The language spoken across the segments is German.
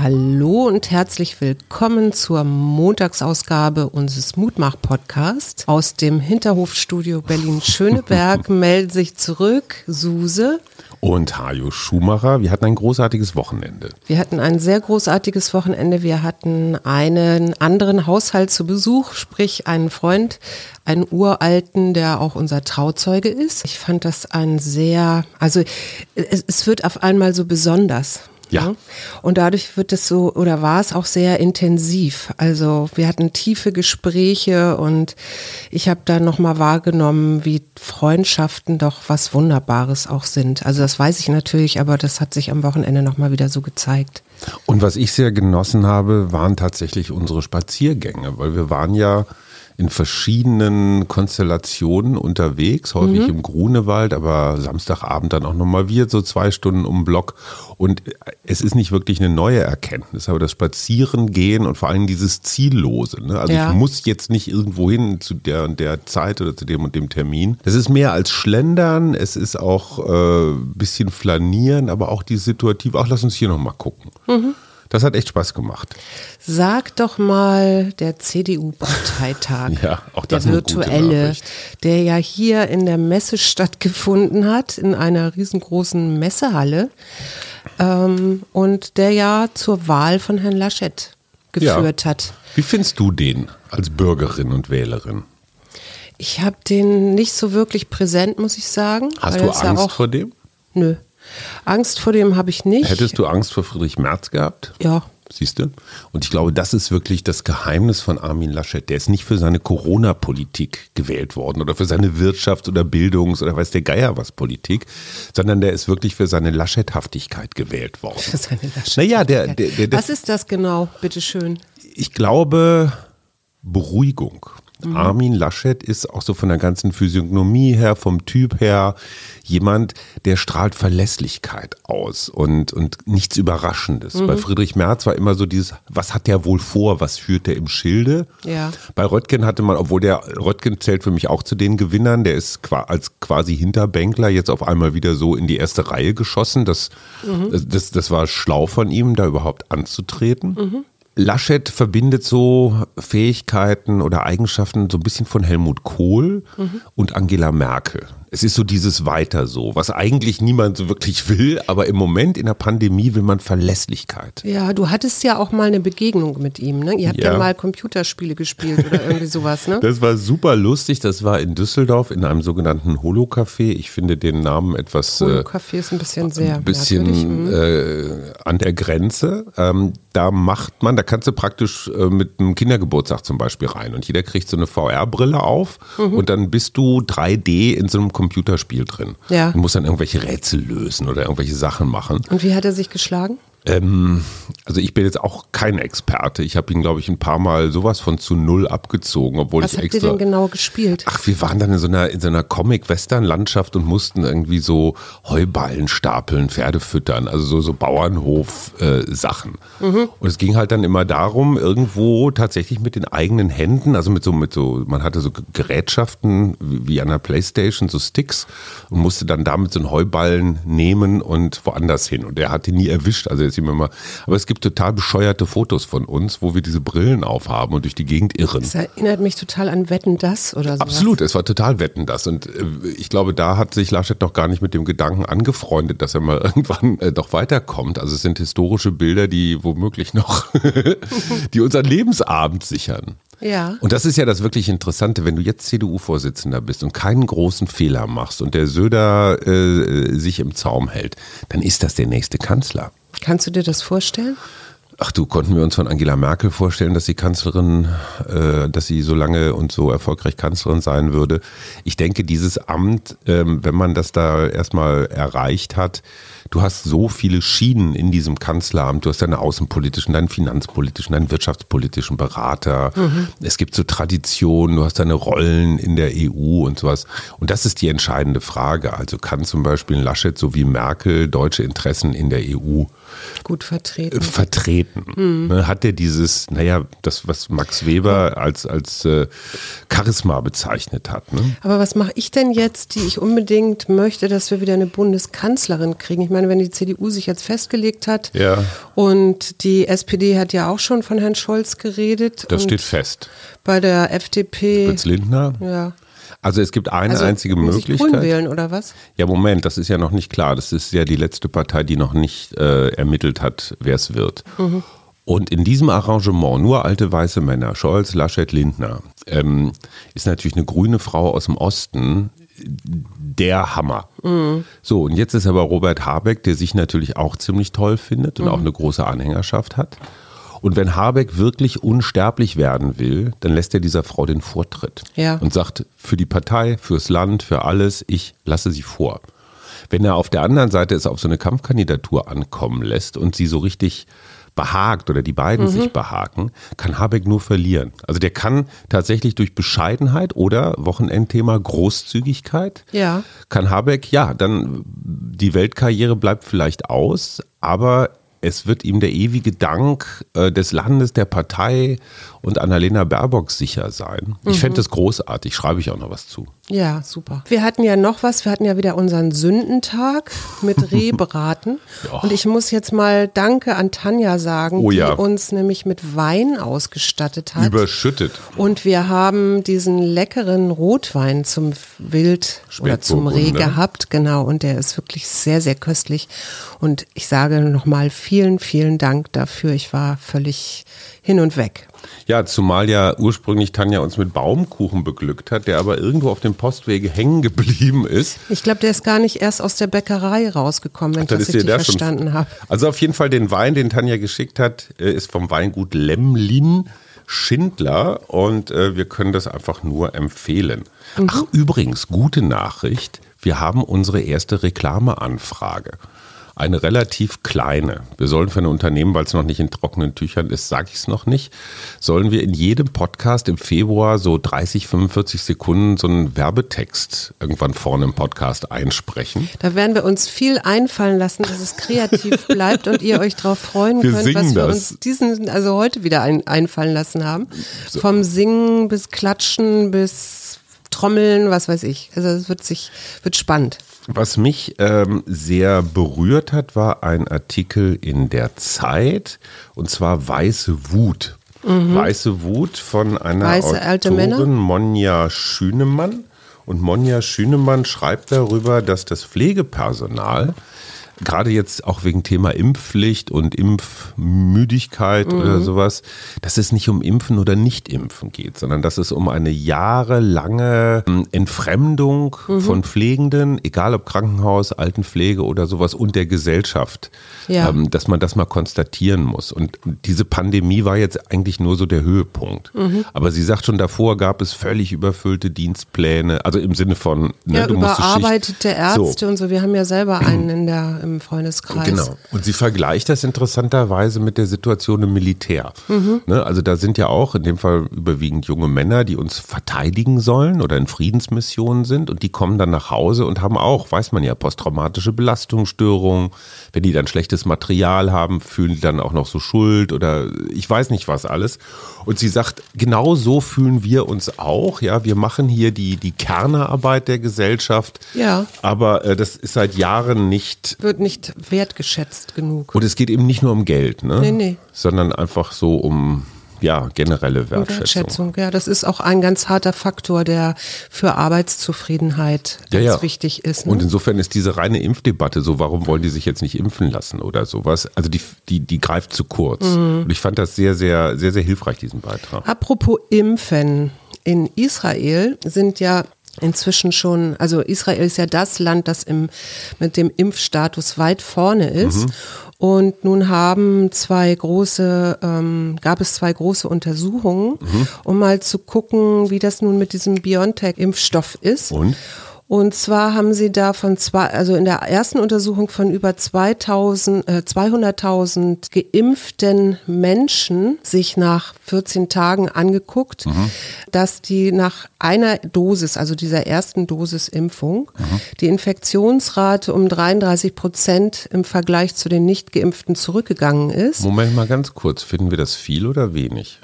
Hallo und herzlich willkommen zur Montagsausgabe unseres Mutmach-Podcasts. Aus dem Hinterhofstudio Berlin-Schöneberg meldet sich zurück Suse und Hajo Schumacher. Wir hatten ein großartiges Wochenende. Wir hatten ein sehr großartiges Wochenende. Wir hatten einen anderen Haushalt zu Besuch, sprich einen Freund, einen uralten, der auch unser Trauzeuge ist. Ich fand das ein sehr, also es, es wird auf einmal so besonders. Ja. Und dadurch wird es so, oder war es auch sehr intensiv. Also wir hatten tiefe Gespräche und ich habe da nochmal wahrgenommen, wie Freundschaften doch was Wunderbares auch sind. Also das weiß ich natürlich, aber das hat sich am Wochenende nochmal wieder so gezeigt. Und was ich sehr genossen habe, waren tatsächlich unsere Spaziergänge, weil wir waren ja in verschiedenen Konstellationen unterwegs, häufig mhm. im Grunewald, aber Samstagabend dann auch nochmal wir, so zwei Stunden um den Block. Und es ist nicht wirklich eine neue Erkenntnis, aber das Spazierengehen und vor allem dieses Ziellose. Ne? Also ja. ich muss jetzt nicht irgendwo hin zu der und der Zeit oder zu dem und dem Termin. Das ist mehr als Schlendern, es ist auch ein äh, bisschen Flanieren, aber auch die Situative, ach lass uns hier nochmal gucken. Mhm. Das hat echt Spaß gemacht. Sag doch mal der CDU-Parteitag, ja, der virtuelle, der ja hier in der Messe stattgefunden hat, in einer riesengroßen Messehalle ähm, und der ja zur Wahl von Herrn Laschet geführt ja. hat. Wie findest du den als Bürgerin und Wählerin? Ich habe den nicht so wirklich präsent, muss ich sagen. Hast du Angst ja auch, vor dem? Nö. Angst vor dem habe ich nicht. Hättest du Angst vor Friedrich Merz gehabt? Ja. Siehst du? Und ich glaube, das ist wirklich das Geheimnis von Armin Laschet. Der ist nicht für seine Corona-Politik gewählt worden oder für seine Wirtschafts- oder Bildungs- oder weiß der Geier was Politik, sondern der ist wirklich für seine Laschethaftigkeit gewählt worden. Für seine Laschethaftigkeit. Naja, der, der, der, was ist das genau? Bitteschön. Ich glaube, Beruhigung. Mhm. Armin Laschet ist auch so von der ganzen Physiognomie her, vom Typ her, jemand, der strahlt Verlässlichkeit aus und, und nichts Überraschendes. Mhm. Bei Friedrich Merz war immer so dieses, was hat der wohl vor, was führt der im Schilde? Ja. Bei Röttgen hatte man, obwohl der Röttgen zählt für mich auch zu den Gewinnern, der ist als quasi Hinterbänkler jetzt auf einmal wieder so in die erste Reihe geschossen. Das, mhm. das, das war schlau von ihm, da überhaupt anzutreten. Laschet verbindet so Fähigkeiten oder Eigenschaften so ein bisschen von Helmut Kohl mhm. und Angela Merkel. Es ist so dieses Weiter so, was eigentlich niemand so wirklich will, aber im Moment in der Pandemie will man Verlässlichkeit. Ja, du hattest ja auch mal eine Begegnung mit ihm, ne? Ihr habt ja, ja mal Computerspiele gespielt oder irgendwie sowas, ne? Das war super lustig, das war in Düsseldorf in einem sogenannten Holo-Café. Ich finde den Namen etwas. Äh, Holo-Café ist ein bisschen sehr. Ein bisschen mhm. äh, an der Grenze. Ähm, da macht man, da kannst du praktisch äh, mit einem Kindergeburtstag zum Beispiel rein und jeder kriegt so eine VR-Brille auf mhm. und dann bist du 3D in so einem Computerspiel drin. Ja. Du musst dann irgendwelche Rätsel lösen oder irgendwelche Sachen machen. Und wie hat er sich geschlagen? Ähm, also ich bin jetzt auch kein Experte. Ich habe ihn, glaube ich, ein paar Mal sowas von zu null abgezogen, obwohl Was ich habt extra. ihr denn genau gespielt? Ach, wir waren dann in so einer, in so einer Comic-Western-Landschaft und mussten irgendwie so Heuballen stapeln, Pferde füttern, also so, so Bauernhof-Sachen. Äh, mhm. Und es ging halt dann immer darum, irgendwo tatsächlich mit den eigenen Händen, also mit so, mit so, man hatte so Gerätschaften wie an der Playstation, so Sticks und musste dann damit so einen Heuballen nehmen und woanders hin. Und der hat ihn nie erwischt. Also jetzt immer, aber es gibt total bescheuerte Fotos von uns, wo wir diese Brillen aufhaben und durch die Gegend irren. Das erinnert mich total an Wetten das oder so. Absolut, es war total Wetten das und äh, ich glaube, da hat sich Laschet noch gar nicht mit dem Gedanken angefreundet, dass er mal irgendwann äh, doch weiterkommt. Also es sind historische Bilder, die womöglich noch, die unseren Lebensabend sichern. Ja. Und das ist ja das wirklich Interessante, wenn du jetzt CDU-Vorsitzender bist und keinen großen Fehler machst und der Söder äh, sich im Zaum hält, dann ist das der nächste Kanzler. Kannst du dir das vorstellen? Ach du, konnten wir uns von Angela Merkel vorstellen, dass sie Kanzlerin, äh, dass sie so lange und so erfolgreich Kanzlerin sein würde. Ich denke, dieses Amt, ähm, wenn man das da erstmal erreicht hat, du hast so viele Schienen in diesem Kanzleramt. Du hast deine außenpolitischen, deinen finanzpolitischen, deinen wirtschaftspolitischen Berater. Mhm. Es gibt so Traditionen, du hast deine Rollen in der EU und sowas. Und das ist die entscheidende Frage. Also kann zum Beispiel Laschet so wie Merkel deutsche Interessen in der EU gut vertreten. vertreten. Mhm. Hat er dieses, naja, das, was Max Weber als, als äh, Charisma bezeichnet hat. Ne? Aber was mache ich denn jetzt, die ich unbedingt möchte, dass wir wieder eine Bundeskanzlerin kriegen? Ich meine, wenn die CDU sich jetzt festgelegt hat ja. und die SPD hat ja auch schon von Herrn Scholz geredet. Das steht fest. Bei der FDP. Fritz Lindner? Ja. Also es gibt eine also, einzige muss Möglichkeit. Ich grün wählen oder was? Ja, Moment, das ist ja noch nicht klar. Das ist ja die letzte Partei, die noch nicht äh, ermittelt hat, wer es wird. Mhm. Und in diesem Arrangement, nur alte weiße Männer, Scholz, Laschet, Lindner, ähm, ist natürlich eine grüne Frau aus dem Osten der Hammer. Mhm. So, und jetzt ist aber Robert Habeck, der sich natürlich auch ziemlich toll findet und mhm. auch eine große Anhängerschaft hat. Und wenn Habeck wirklich unsterblich werden will, dann lässt er dieser Frau den Vortritt ja. und sagt, für die Partei, fürs Land, für alles, ich lasse sie vor. Wenn er auf der anderen Seite es auf so eine Kampfkandidatur ankommen lässt und sie so richtig behagt oder die beiden mhm. sich behaken, kann Habeck nur verlieren. Also der kann tatsächlich durch Bescheidenheit oder Wochenendthema Großzügigkeit, ja. kann Habeck, ja, dann die Weltkarriere bleibt vielleicht aus, aber es wird ihm der ewige Dank äh, des Landes, der Partei und Annalena Baerbock sicher sein. Ich mhm. fände das großartig, schreibe ich auch noch was zu. Ja, super. Wir hatten ja noch was, wir hatten ja wieder unseren Sündentag mit Rehbraten. Und ich muss jetzt mal Danke an Tanja sagen, oh, ja. die uns nämlich mit Wein ausgestattet hat. Überschüttet. Und wir haben diesen leckeren Rotwein zum Wild oder zum Reh ne? gehabt, genau. Und der ist wirklich sehr, sehr köstlich. Und ich sage nochmal vielen, vielen Dank dafür. Ich war völlig hin und weg. Ja, zumal ja ursprünglich Tanja uns mit Baumkuchen beglückt hat, der aber irgendwo auf dem Postwege hängen geblieben ist. Ich glaube, der ist gar nicht erst aus der Bäckerei rausgekommen, wenn Ach, ich das richtig verstanden habe. Also auf jeden Fall den Wein, den Tanja geschickt hat, äh, ist vom Weingut Lemlin. Schindler und äh, wir können das einfach nur empfehlen. Mhm. Ach, übrigens, gute Nachricht. Wir haben unsere erste Reklameanfrage eine relativ kleine. Wir sollen für ein Unternehmen, weil es noch nicht in trockenen Tüchern ist, sage ich es noch nicht, sollen wir in jedem Podcast im Februar so 30, 45 Sekunden so einen Werbetext irgendwann vorne im Podcast einsprechen. Da werden wir uns viel einfallen lassen, dass es kreativ bleibt und ihr euch darauf freuen wir könnt, was wir das. uns diesen, also heute wieder ein, einfallen lassen haben. So. Vom Singen bis Klatschen bis Trommeln, was weiß ich. Also es wird sich, wird spannend. Was mich ähm, sehr berührt hat, war ein Artikel in der Zeit und zwar Weiße Wut. Mhm. Weiße Wut von einer Weiße, Autorin Monja Schünemann. Und Monja Schünemann schreibt darüber, dass das Pflegepersonal gerade jetzt auch wegen Thema Impfpflicht und Impfmüdigkeit mhm. oder sowas, dass es nicht um Impfen oder Nicht-Impfen geht, sondern dass es um eine jahrelange ähm, Entfremdung mhm. von Pflegenden, egal ob Krankenhaus, Altenpflege oder sowas und der Gesellschaft, ja. ähm, dass man das mal konstatieren muss. Und diese Pandemie war jetzt eigentlich nur so der Höhepunkt. Mhm. Aber sie sagt schon davor gab es völlig überfüllte Dienstpläne, also im Sinne von ne, ja, du überarbeitete Ärzte so. und so. Wir haben ja selber einen in der im Freundeskreis. Genau. Und sie vergleicht das interessanterweise mit der Situation im Militär. Mhm. Ne, also da sind ja auch in dem Fall überwiegend junge Männer, die uns verteidigen sollen oder in Friedensmissionen sind und die kommen dann nach Hause und haben auch, weiß man ja, posttraumatische Belastungsstörungen. Wenn die dann schlechtes Material haben, fühlen die dann auch noch so Schuld oder ich weiß nicht was alles. Und sie sagt, genau so fühlen wir uns auch. Ja, wir machen hier die, die Kernearbeit der Gesellschaft. Ja. Aber äh, das ist seit Jahren nicht. Wird nicht wertgeschätzt genug. Und es geht eben nicht nur um Geld, ne? Nee, nee. Sondern einfach so um ja, generelle Wertschätzung. Wertschätzung. Ja, das ist auch ein ganz harter Faktor, der für Arbeitszufriedenheit ganz ja, ja. wichtig ist. Ne? Und insofern ist diese reine Impfdebatte so, warum wollen die sich jetzt nicht impfen lassen oder sowas? Also die, die, die greift zu kurz. Mhm. Und ich fand das sehr, sehr, sehr, sehr hilfreich, diesen Beitrag. Apropos Impfen. In Israel sind ja inzwischen schon, also Israel ist ja das Land, das im, mit dem Impfstatus weit vorne ist. Mhm. Und nun haben zwei große, ähm, gab es zwei große Untersuchungen, mhm. um mal zu gucken, wie das nun mit diesem BioNTech-Impfstoff ist. Und? Und zwar haben sie da von zwei, also in der ersten Untersuchung von über 2000, äh, 200.000 geimpften Menschen sich nach 14 Tagen angeguckt, mhm. dass die nach einer Dosis, also dieser ersten Dosis Impfung, mhm. die Infektionsrate um 33 Prozent im Vergleich zu den nicht geimpften zurückgegangen ist. Moment mal ganz kurz, finden wir das viel oder wenig?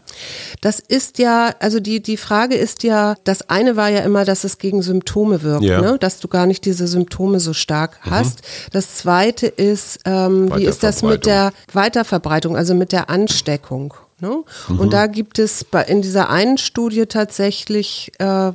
Das ist ja, also die, die Frage ist ja, das eine war ja immer, dass es gegen Symptome wirkt, ja. ne? dass du gar nicht diese Symptome so stark mhm. hast. Das zweite ist, ähm, wie ist das mit der Weiterverbreitung, also mit der Ansteckung? Ne? Mhm. Und da gibt es bei, in dieser einen Studie tatsächlich äh,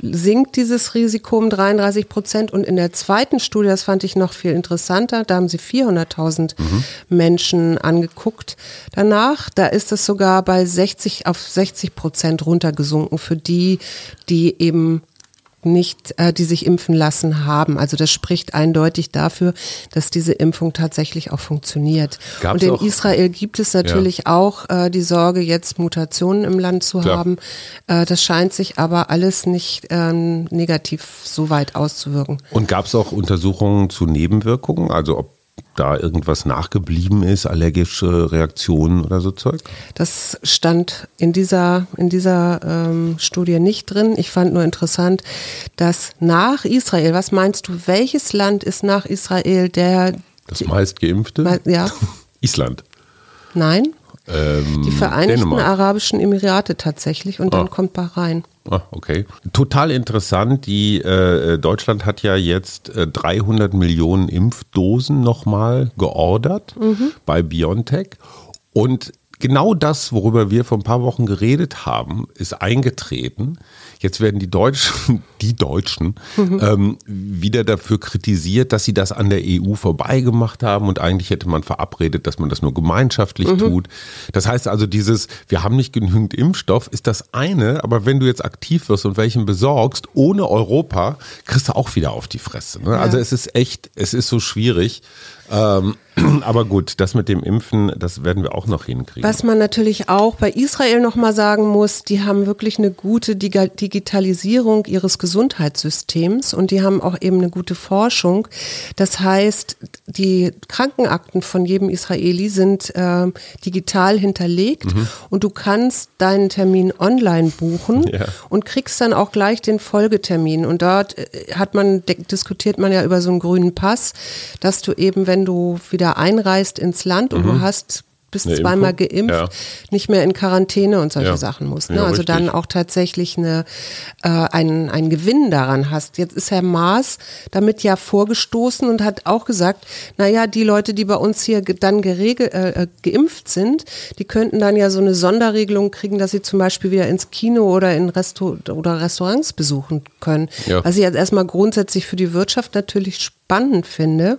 sinkt dieses Risiko um 33 Prozent und in der zweiten Studie, das fand ich noch viel interessanter, da haben sie 400.000 mhm. Menschen angeguckt. Danach, da ist es sogar bei 60 auf 60 Prozent runtergesunken für die, die eben nicht, äh, die sich impfen lassen haben. Also das spricht eindeutig dafür, dass diese Impfung tatsächlich auch funktioniert. Gab's Und in auch, Israel gibt es natürlich ja. auch äh, die Sorge, jetzt Mutationen im Land zu Klar. haben. Äh, das scheint sich aber alles nicht ähm, negativ so weit auszuwirken. Und gab es auch Untersuchungen zu Nebenwirkungen? Also ob da irgendwas nachgeblieben ist, allergische Reaktionen oder so Zeug? Das stand in dieser, in dieser ähm, Studie nicht drin. Ich fand nur interessant, dass nach Israel, was meinst du, welches Land ist nach Israel der... Das meist geimpfte? Ja. Island. Nein. Ähm, die Vereinigten Dänemark. Arabischen Emirate tatsächlich und dann ah. kommt Bahrain. Ah, okay. Total interessant. Die äh, Deutschland hat ja jetzt äh, 300 Millionen Impfdosen nochmal geordert mhm. bei BioNTech. Und genau das, worüber wir vor ein paar Wochen geredet haben, ist eingetreten. Jetzt werden die Deutschen, die Deutschen, mhm. ähm, wieder dafür kritisiert, dass sie das an der EU vorbeigemacht haben und eigentlich hätte man verabredet, dass man das nur gemeinschaftlich mhm. tut. Das heißt also, dieses, wir haben nicht genügend Impfstoff, ist das eine, aber wenn du jetzt aktiv wirst und welchen besorgst, ohne Europa, kriegst du auch wieder auf die Fresse. Ne? Ja. Also es ist echt, es ist so schwierig. Ähm, aber gut, das mit dem Impfen, das werden wir auch noch hinkriegen. Was man natürlich auch bei Israel nochmal sagen muss, die haben wirklich eine gute Digitalisierung ihres Gesundheitssystems und die haben auch eben eine gute Forschung. Das heißt, die Krankenakten von jedem Israeli sind äh, digital hinterlegt mhm. und du kannst deinen Termin online buchen ja. und kriegst dann auch gleich den Folgetermin. Und dort äh, hat man, diskutiert man ja über so einen grünen Pass, dass du eben, wenn du wieder wieder einreist ins Land und mhm. du hast bist eine zweimal Impfung? geimpft, ja. nicht mehr in Quarantäne und solche ja. Sachen musst. Ne? Ja, also dann auch tatsächlich eine, äh, einen, einen Gewinn daran hast. Jetzt ist Herr Maas damit ja vorgestoßen und hat auch gesagt, naja, die Leute, die bei uns hier dann geregel, äh, äh, geimpft sind, die könnten dann ja so eine Sonderregelung kriegen, dass sie zum Beispiel wieder ins Kino oder in Resto oder Restaurants besuchen können. Was ich jetzt erstmal grundsätzlich für die Wirtschaft natürlich spannend finde.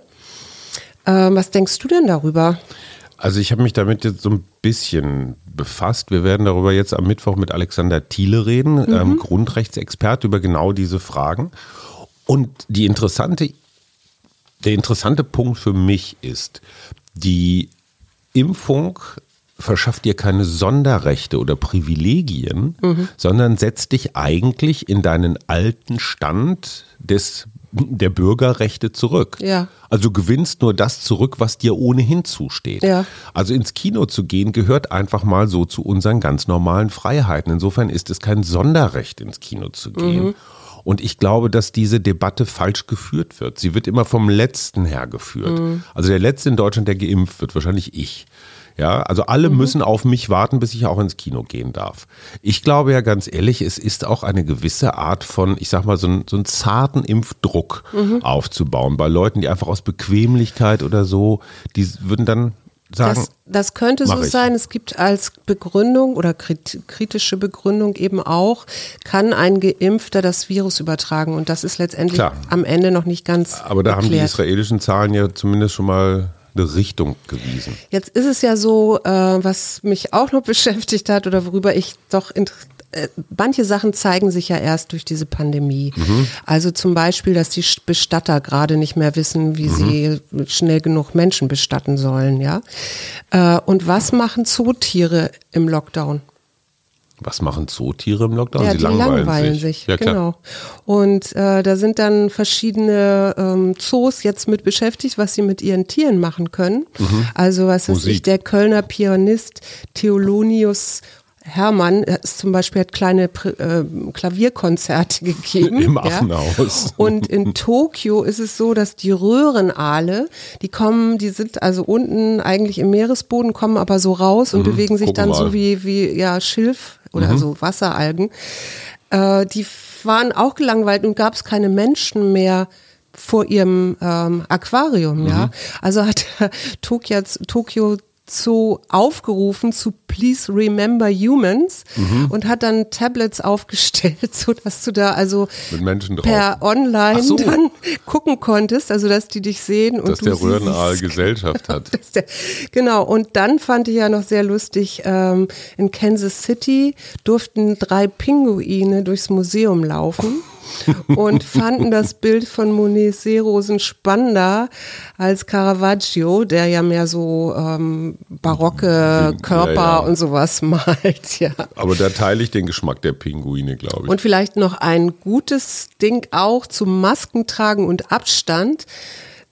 Ähm, was denkst du denn darüber? Also ich habe mich damit jetzt so ein bisschen befasst. Wir werden darüber jetzt am Mittwoch mit Alexander Thiele reden, mhm. ähm, Grundrechtsexperte, über genau diese Fragen. Und die interessante, der interessante Punkt für mich ist, die Impfung verschafft dir keine Sonderrechte oder Privilegien, mhm. sondern setzt dich eigentlich in deinen alten Stand des der Bürgerrechte zurück. Ja. Also du gewinnst nur das zurück, was dir ohnehin zusteht. Ja. Also ins Kino zu gehen gehört einfach mal so zu unseren ganz normalen Freiheiten. Insofern ist es kein Sonderrecht, ins Kino zu gehen. Mhm. Und ich glaube, dass diese Debatte falsch geführt wird. Sie wird immer vom Letzten her geführt. Mhm. Also der Letzte in Deutschland, der geimpft wird, wahrscheinlich ich. Ja, also alle mhm. müssen auf mich warten, bis ich auch ins Kino gehen darf. Ich glaube ja ganz ehrlich, es ist auch eine gewisse Art von, ich sag mal, so, ein, so einen zarten Impfdruck mhm. aufzubauen bei Leuten, die einfach aus Bequemlichkeit oder so, die würden dann sagen. Das, das könnte so sein. Es gibt als Begründung oder kritische Begründung eben auch, kann ein Geimpfter das Virus übertragen. Und das ist letztendlich Klar. am Ende noch nicht ganz. Aber da erklärt. haben die israelischen Zahlen ja zumindest schon mal eine Richtung gewiesen. Jetzt ist es ja so, äh, was mich auch noch beschäftigt hat oder worüber ich doch äh, manche Sachen zeigen sich ja erst durch diese Pandemie. Mhm. Also zum Beispiel, dass die Bestatter gerade nicht mehr wissen, wie mhm. sie schnell genug Menschen bestatten sollen, ja. Äh, und was machen Zootiere im Lockdown? Was machen Zootiere im Lockdown? Ja, Sie die langweilen, langweilen sich. sich. Ja, genau. Und äh, da sind dann verschiedene ähm, Zoos jetzt mit beschäftigt, was sie mit ihren Tieren machen können. Also was weiß ich, Musik. der Kölner Pianist Theolonius Hermann er ist zum Beispiel hat kleine äh, Klavierkonzerte gegeben. Im ja. Affenhaus. Und in Tokio ist es so, dass die Röhrenaale, die kommen, die sind also unten eigentlich im Meeresboden, kommen aber so raus und bewegen sich dann mal. so wie, wie ja, Schilf oder so Wasseralgen. Äh, die waren auch gelangweilt und gab es keine Menschen mehr vor ihrem ähm, Aquarium, ja. Also hat Tokio, Tokio Zoo aufgerufen zu Please Remember Humans und hat dann Tablets aufgestellt, so dass du da also Mit Menschen drauf. per Online so. dann gucken konntest, also dass die dich sehen und Dass der Röhrenaal. Gesellschaft hat. Der, genau, und dann fand ich ja noch sehr lustig, ähm, in Kansas City durften drei Pinguine durchs Museum laufen und fanden das Bild von Monet Seerosen spannender als Caravaggio, der ja mehr so ähm, barocke Körper Ja, ja. und sowas malt, ja. Aber da teile ich den Geschmack der Pinguine, glaube ich. Und vielleicht noch ein gutes Ding auch zum Maskentragen und Abstand.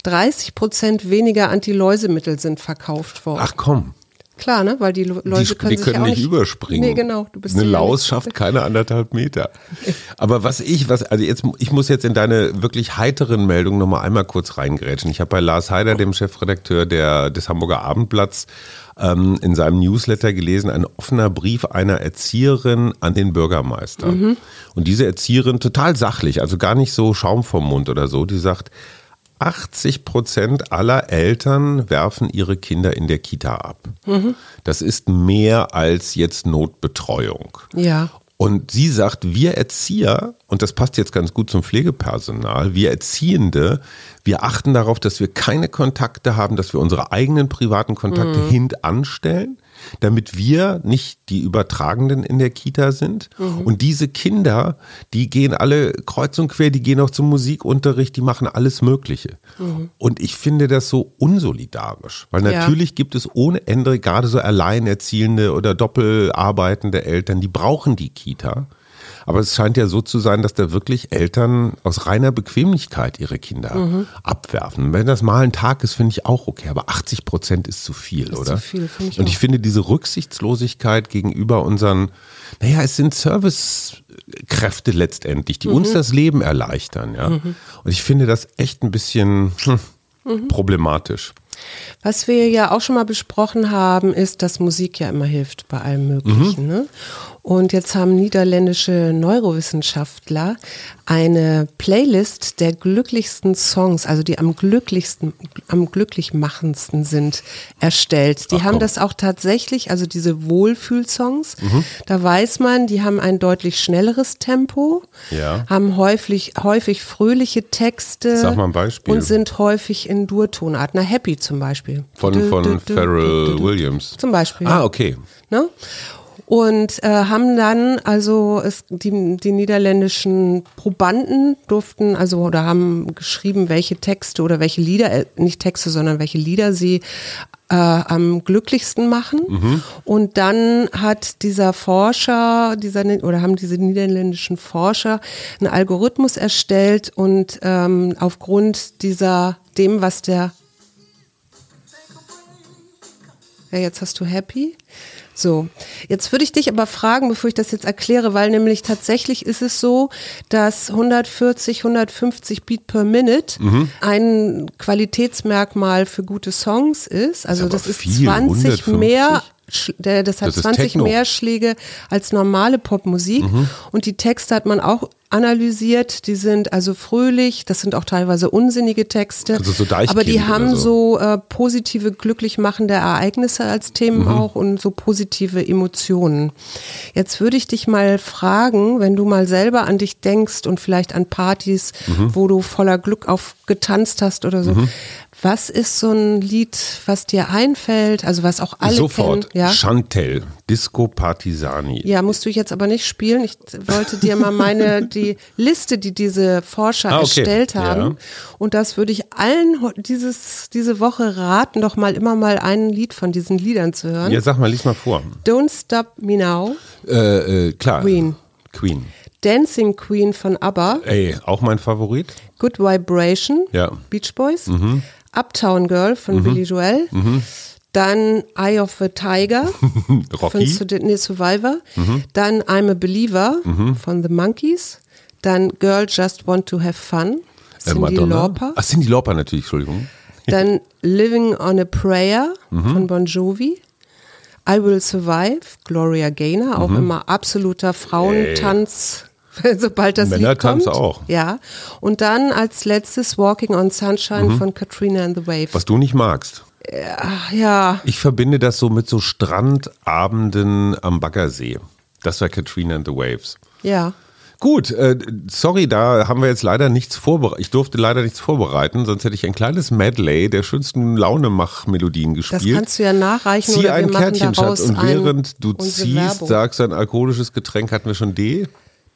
30 Prozent weniger Antiläusemittel sind verkauft worden. Ach komm, Klar, ne? Weil die Lo- die, können die sich können ja nicht, nicht überspringen. Nee, genau. Du bist Eine Laus schafft keine anderthalb Meter. Aber was ich, was, also jetzt, ich muss jetzt in deine wirklich heiteren Meldungen nochmal einmal kurz reingrätschen. Ich habe bei Lars Heider, dem Chefredakteur der, des Hamburger Abendblatts, ähm, in seinem Newsletter gelesen, ein offener Brief einer Erzieherin an den Bürgermeister. Mhm. Und diese Erzieherin, total sachlich, also gar nicht so Schaum vom Mund oder so, die sagt, 80 Prozent aller Eltern werfen ihre Kinder in der Kita ab. Das ist mehr als jetzt Notbetreuung. Ja. Und sie sagt, wir Erzieher, und das passt jetzt ganz gut zum Pflegepersonal, wir Erziehende, wir achten darauf, dass wir keine Kontakte haben, dass wir unsere eigenen privaten Kontakte hintanstellen, damit wir nicht die Übertragenden in der Kita sind. Und diese Kinder, die gehen alle kreuz und quer, die gehen auch zum Musikunterricht, die machen alles Mögliche. Und ich finde das so unsolidarisch, weil Ja. natürlich gibt es ohne Ende gerade so alleinerziehende oder doppelarbeitende Eltern, die brauchen die Kita. Aber es scheint ja so zu sein, dass da wirklich Eltern aus reiner Bequemlichkeit ihre Kinder Mhm. abwerfen. Wenn das mal ein Tag ist, finde ich auch okay, aber 80 Prozent ist zu viel, Ist oder? zu viel, ich Und auch. ich finde diese Rücksichtslosigkeit gegenüber unseren, naja, es sind Servicekräfte letztendlich, die Mhm. uns das Leben erleichtern, ja. Und ich finde das echt ein bisschen hm, Mhm. problematisch. Was wir ja auch schon mal besprochen haben, ist, dass Musik ja immer hilft bei allem Möglichen. Ne? Und jetzt haben niederländische Neurowissenschaftler eine Playlist der glücklichsten Songs, also die am glücklichsten, am glücklichmachendsten sind, erstellt. Die Ach, haben das auch tatsächlich, also diese Wohlfühlsongs, Mhm. da weiß man, die haben ein deutlich schnelleres Tempo, Ja. haben häufig, häufig fröhliche Texte Sag mal ein Beispiel. und sind häufig in Durtonart. Na, Happy zum Beispiel. Von, von du, du, Pharrell du. Williams. Zum Beispiel. Ah, okay. Ne? Und äh, haben dann, also es, die, die niederländischen Probanden durften, also oder haben geschrieben, welche Texte oder welche Lieder, äh, nicht Texte, sondern welche Lieder sie äh, am glücklichsten machen. Und dann hat dieser Forscher, dieser oder haben diese niederländischen Forscher einen Algorithmus erstellt und ähm, aufgrund dieser dem, was der ja, jetzt hast du Happy. So, jetzt würde ich dich aber fragen, bevor ich das jetzt erkläre, weil nämlich tatsächlich ist es so, dass 140, 150 Beat per Minute Mhm. ein Qualitätsmerkmal für gute Songs ist. Also das ist viel, 20 150. mehr, der, das hat Das ist 20 Techno. mehr Schläge als normale Popmusik. Mhm. Und die Texte hat man auch analysiert. Die sind also fröhlich, das sind auch teilweise unsinnige Texte. Also so aber die haben so. so äh, positive, glücklich machende Ereignisse als Themen Mhm. auch und so positive Emotionen. Jetzt würde ich dich mal fragen, wenn du mal selber an dich denkst und vielleicht an Partys, Mhm. wo du voller Glück auf getanzt hast oder so, Was ist so ein Lied, was dir einfällt? Also was auch alle Sofort. kennen? Ja? Chantel, Disco Partisani. ja, musst du jetzt aber nicht spielen. Ich wollte dir mal meine, die Liste, die diese Forscher Ah, okay. erstellt haben. Ja. Und das würde ich allen dieses, diese Woche raten, doch mal immer mal ein Lied von diesen Liedern zu hören. Ja, sag mal, lies mal vor. Don't Stop Me Now, Äh, äh, klar. Queen. Queen. Dancing Queen von ABBA, Ey, auch mein Favorit. Good Vibration, Ja. Mhm. Beach Boys, Uptown Girl von Billy Joel, dann Eye of the Tiger von Rocky. Sydney Survivor, Mhm. dann I'm a Believer von The Monkeys, dann Girl Just Want to Have Fun, Äh, Cindy Madonna. Lauper, Ach, Cindy Lauper natürlich, Entschuldigung. dann Living on a Prayer Mhm. von Bon Jovi, I Will Survive, Gloria Gaynor, auch immer absoluter Frauentanz, sobald das Lied Männertanz kommt. auch. Ja. Und dann als letztes Walking on Sunshine Mhm. von Katrina and the Waves. Was du nicht magst. Ach, ja, Ich verbinde das so mit so Strandabenden am Baggersee. Das war Katrina and the Waves. ja. Gut, äh, sorry, da haben wir jetzt leider nichts vorbereitet. Ich durfte leider nichts vorbereiten, sonst hätte ich ein kleines Medley der schönsten Launemach-Melodien Das gespielt. kannst du ja nachreichen Zieh oder ein wir machen Kärtchen, Schatz. Und ein- während du ziehst, Werbung. sagst du ein alkoholisches Getränk, hatten wir schon D?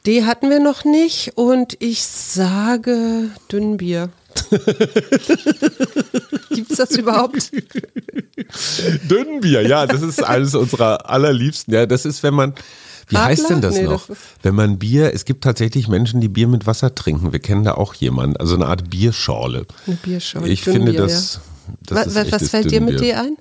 Die hatten wir noch nicht und ich sage Dünnbier. Gibt's das überhaupt? Dünnbier, ja, das ist eines unserer allerliebsten. Ja, das ist, wenn man, wie Radler? heißt denn das Nee, noch? das wenn man Bier, es gibt tatsächlich Menschen, die Bier mit Wasser trinken. Wir kennen da auch jemanden, also eine Art Bierschorle. Eine Bierschorle, Ich Dünnbier, finde das, das was echtes fällt dir mit Dünnbier. D ein?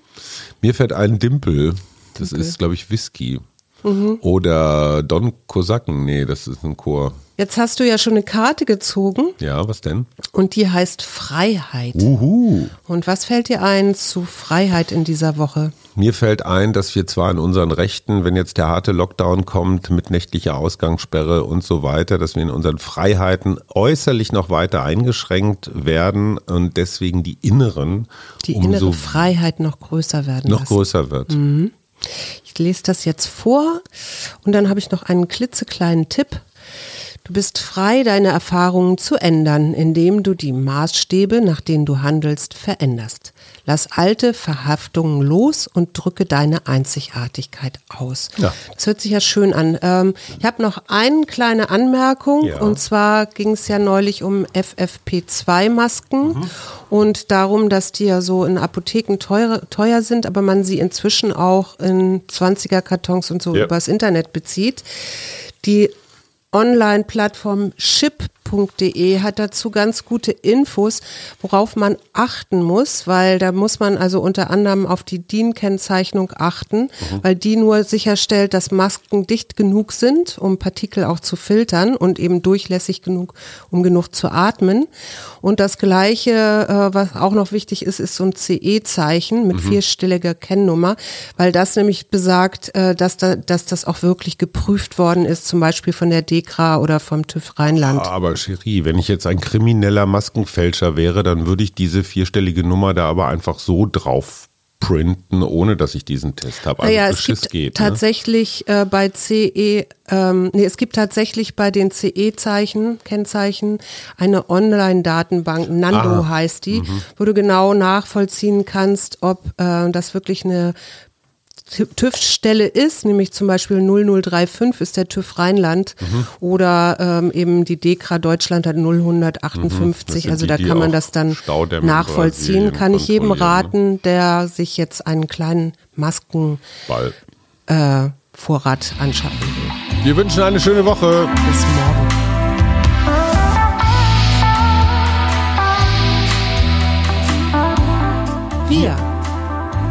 Mir fällt ein Dimpel. Das ist, glaube ich, Whisky. Oder Don Kosaken. Nee, das ist ein Chor. Jetzt hast du ja schon eine Karte gezogen Ja, was denn? und die heißt Freiheit. Uhu. Und was fällt dir ein zu Freiheit in dieser Woche? Mir fällt ein, dass wir zwar in unseren Rechten, wenn jetzt der harte Lockdown kommt mit nächtlicher Ausgangssperre und so weiter, dass wir in unseren Freiheiten äußerlich noch weiter eingeschränkt werden und deswegen die inneren Die innere Freiheit noch größer werden noch lassen. größer wird. Ich lese das jetzt vor und dann habe ich noch einen klitzekleinen Tipp. Du bist frei, deine Erfahrungen zu ändern, indem du die Maßstäbe, nach denen du handelst, veränderst. Lass alte Verhaftungen los und drücke deine Einzigartigkeit aus. Ja. Das hört sich ja schön an. Ähm, ich habe noch eine kleine Anmerkung Ja. und zwar ging es ja neulich um FFP2-Masken und darum, dass die ja so in Apotheken teuer, teuer sind, aber man sie inzwischen auch in 20er-Kartons und so Ja. übers Internet bezieht. Die Online-Plattform ship.de hat dazu ganz gute Infos, worauf man achten muss, weil da muss man also unter anderem auf die DIN-Kennzeichnung achten, weil die nur sicherstellt, dass Masken dicht genug sind, um Partikel auch zu filtern und eben durchlässig genug, um genug zu atmen. Und das Gleiche, äh, was auch noch wichtig ist, ist so ein CE-Zeichen mit vierstelliger Kennnummer, weil das nämlich besagt, äh, dass, da, dass das auch wirklich geprüft worden ist, zum Beispiel von der DEKRA oder vom TÜV Rheinland. Aber Cherie, wenn ich jetzt ein krimineller Maskenfälscher wäre, dann würde ich diese vierstellige Nummer da aber einfach so drauf printen, ohne dass ich diesen Test habe. Also Naja, es gibt geht. Ne? tatsächlich äh, bei CE, ähm, nee, es gibt tatsächlich bei den CE-Zeichen, Kennzeichen, eine Online-Datenbank, Nando Ah, heißt die, mhm. wo du genau nachvollziehen kannst, ob äh, das wirklich eine TÜV-Stelle ist, nämlich zum Beispiel 0035 ist der TÜV Rheinland Mhm. oder ähm, eben die DEKRA Deutschland hat 0158, Mhm. Also die, da kann man das dann nachvollziehen. Kann ich jedem raten, der sich jetzt einen kleinen Masken Ball. äh, anschaffen will. Wir wünschen eine schöne Woche. Bis morgen. Wir,